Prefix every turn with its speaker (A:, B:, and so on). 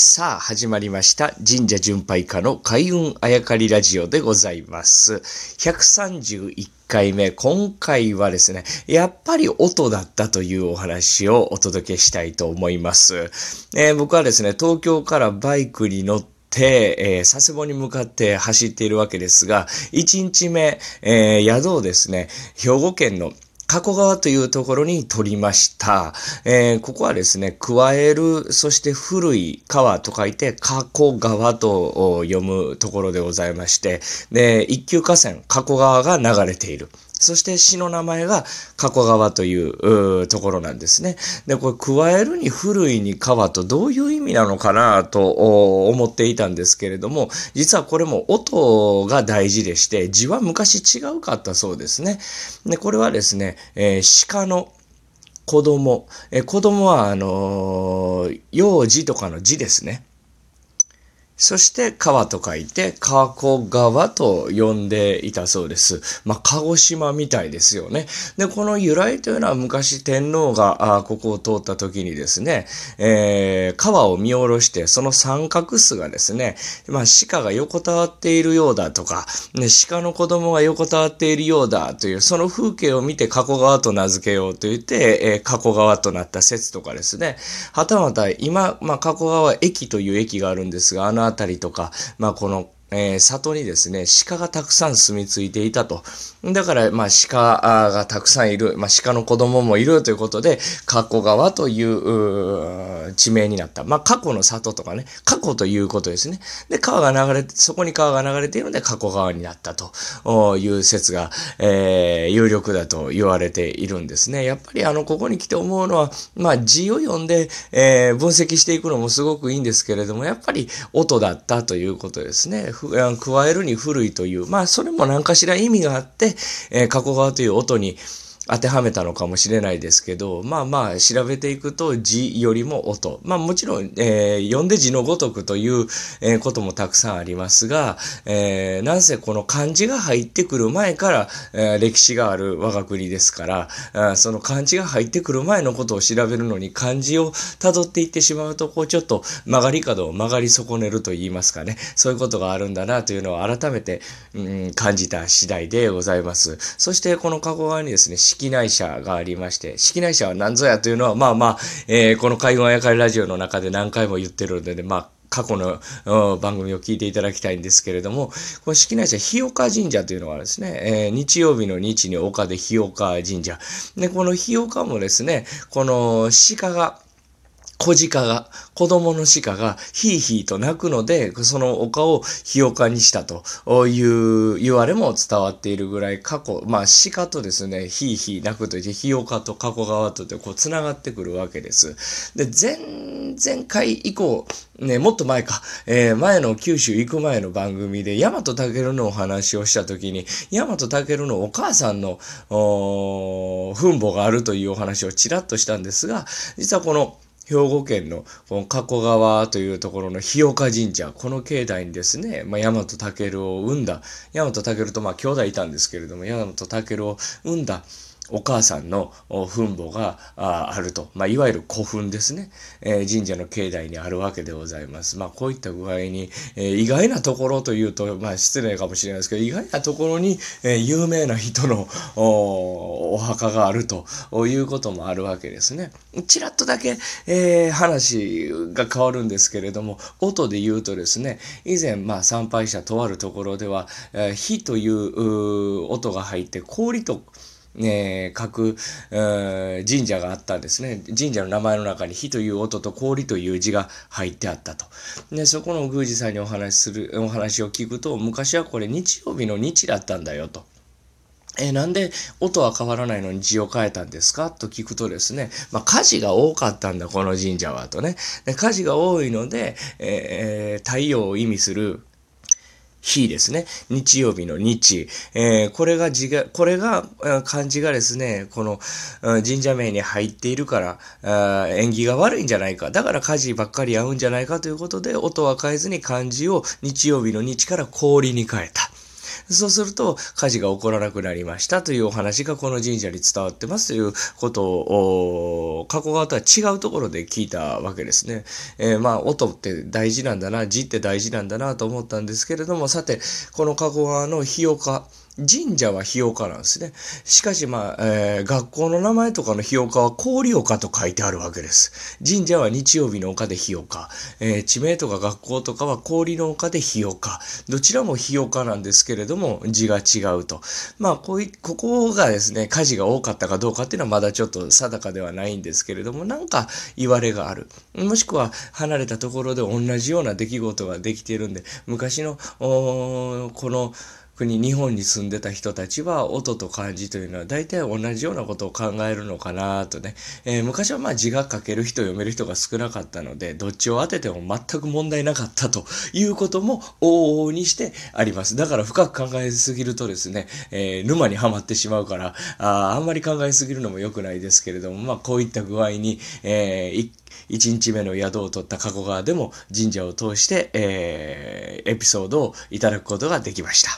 A: さあ、始まりました。神社巡拝家の開運あやかりラジオでございます。131回目。今回はですね、やっぱり音だったというお話をお届けしたいと思います。えー僕はですね、東京からバイクに乗って、えー佐世保に向かって走っているわけですが、1日目、えー宿をですね、兵庫県の加古川というところに取りました。えーここはですね、加える、そして古い川と書いて、加古川と読むところでございまして、で、一級河川、加古川が流れている。そして詩の名前が加古川というところなんですね。で、これ、加えるに古いに川とどういう意味なのかなと思っていたんですけれども、実はこれも音が大事でして、字は昔違うかったそうですね。で、これはですね、えー鹿の子供。え子供は、あのー幼児とかの字ですね。そして川と書いて、加古川と呼んでいたそうです。まあ、鹿児島みたいですよね。で、この由来というのは昔天皇があここを通った時にですね、えー川を見下ろして、その三角巣がですね、まあ、鹿が横たわっているようだとか、ね、鹿の子供が横たわっているようだという、その風景を見て加古川と名付けようと言って、えー加古川となった説とかですね。はたまた今、まあ、加古川駅という駅があるんですが、あの辺りとか、まあ、この、えー里にですね、鹿がたくさん住み着いていたと。だから、まあ、鹿がたくさんいる、まあ、鹿の子供もいるということで、加古川というう地名になった。まあ、過去の里とかね、過去ということですね。で、川が流れて、そこに川が流れているので、加古川になったという説が、えー有力だと言われているんですね。やっぱり、あの、ここに来て思うのは、まあ、字を読んで、えー分析していくのもすごくいいんですけれども、やっぱり音だったということですね。加えるに古いという、まあ、それも何かしら意味があって、えー加古川という音に、当てはめたのかもしれないですけど、まあまあ調べていくと字よりも音。まあもちろん、えー読んで字のごとくという、えーこともたくさんありますが、えーなんせこの漢字が入ってくる前から、えー歴史がある我が国ですから、その漢字が入ってくる前のことを調べるのに漢字を辿っていってしまうと、こうちょっと曲がり角を曲がり損ねると言いますかね。そういうことがあるんだなというのを改めて、うん、感じた次第でございます。そしてこの加古川にですね、式内社がありまして、式内社は何ぞやというのは、まあまあ、えーこの海軍あやかりラジオの中で何回も言ってるので、まあ、過去の番組を聞いていただきたいんですけれども、この式内社、日岡神社というのがですね、えー日曜日の日に岡で日岡神社。で、この日岡もですね、この鹿が、小鹿が、子供の鹿がヒーヒーと鳴くので、その丘を日岡にしたという言われも伝わっているぐらい過去、まあ鹿とですね、ヒーヒー鳴くといって、日岡と加古川とでこう繋がってくるわけです。で、前、前回以降、ね、もっと前か、えー前の九州行く前の番組で、大和健のお話をしたときに、大和健のお母さんの、おー墳墓があるというお話をちらっとしたんですが、実はこの、兵庫県のこの加古川というところの日岡神社、この境内にですね、まあ、大和健を生んだ、大和健とまあ兄弟いたんですけれども、大和健を生んだお母さんのお墳墓がああると。まあ、いわゆる古墳ですね、えー神社の境内にあるわけでございます。まあ、こういった具合に、えー意外なところというと、まあ、失礼かもしれないですけど、意外なところに、えー有名な人のおお墓があるということもあるわけですね。ちらっとだけ、えー話が変わるんですけれども、音で言うとですね、以前、まあ、参拝したとあるところでは、えー火というう音が入って、氷と、ね、書く、えー神社があったんですね。神社の名前の中に火という音と氷という字が入ってあったと。で、そこの宮司さんにお話しする、お話を聞くと、昔はこれ日曜日の日だったんだよと。えーなんで音は変わらないのに字を変えたんですか？と聞くとですね、まあ、火事が多かったんだ、この神社は、とね。で火事が多いので、えー太陽を意味する日ですね。日曜日の日。えーこれが字が、これが、漢字がですね、この、神社名に入っているから、縁起が悪いんじゃないか。だから火事ばっかり合うんじゃないかということで、音は変えずに漢字を日曜日の日から氷に変えた。そうすると火事が起こらなくなりましたというお話がこの神社に伝わってますということを、過去側とは違うところで聞いたわけですね。えー、まあ、音って大事なんだな、字って大事なんだなと思ったんですけれども、さて、この加古川の日岡、神社は日岡なんですね。しかしまあ、えー、学校の名前とかの日岡は氷岡と書いてあるわけです。神社は日曜日の丘で日岡。えー、地名とか学校とかは氷の丘で日岡。どちらも日岡なんですけれども、字が違うと。まあ、こうい、ここがですね、火事が多かったかどうかっていうのはまだちょっと定かではないんですけれども、なんか言われがある。もしくは離れたところで同じような出来事ができているんで、昔の、この、国、日本に住んでた人たちは音と漢字というのは大体同じようなことを考えるのかなとね、えー、昔はまあ字が書ける人、読める人が少なかったので、どっちを当てても全く問題なかったということも往々にしてあります。だから深く考えすぎるとですね、えー、沼にはまってしまうから、ああんまり考えすぎるのも良くないですけれども、まあこういった具合に、えー、1日目の宿を取った加古川でも神社を通して、えー、エピソードをいただくことができました。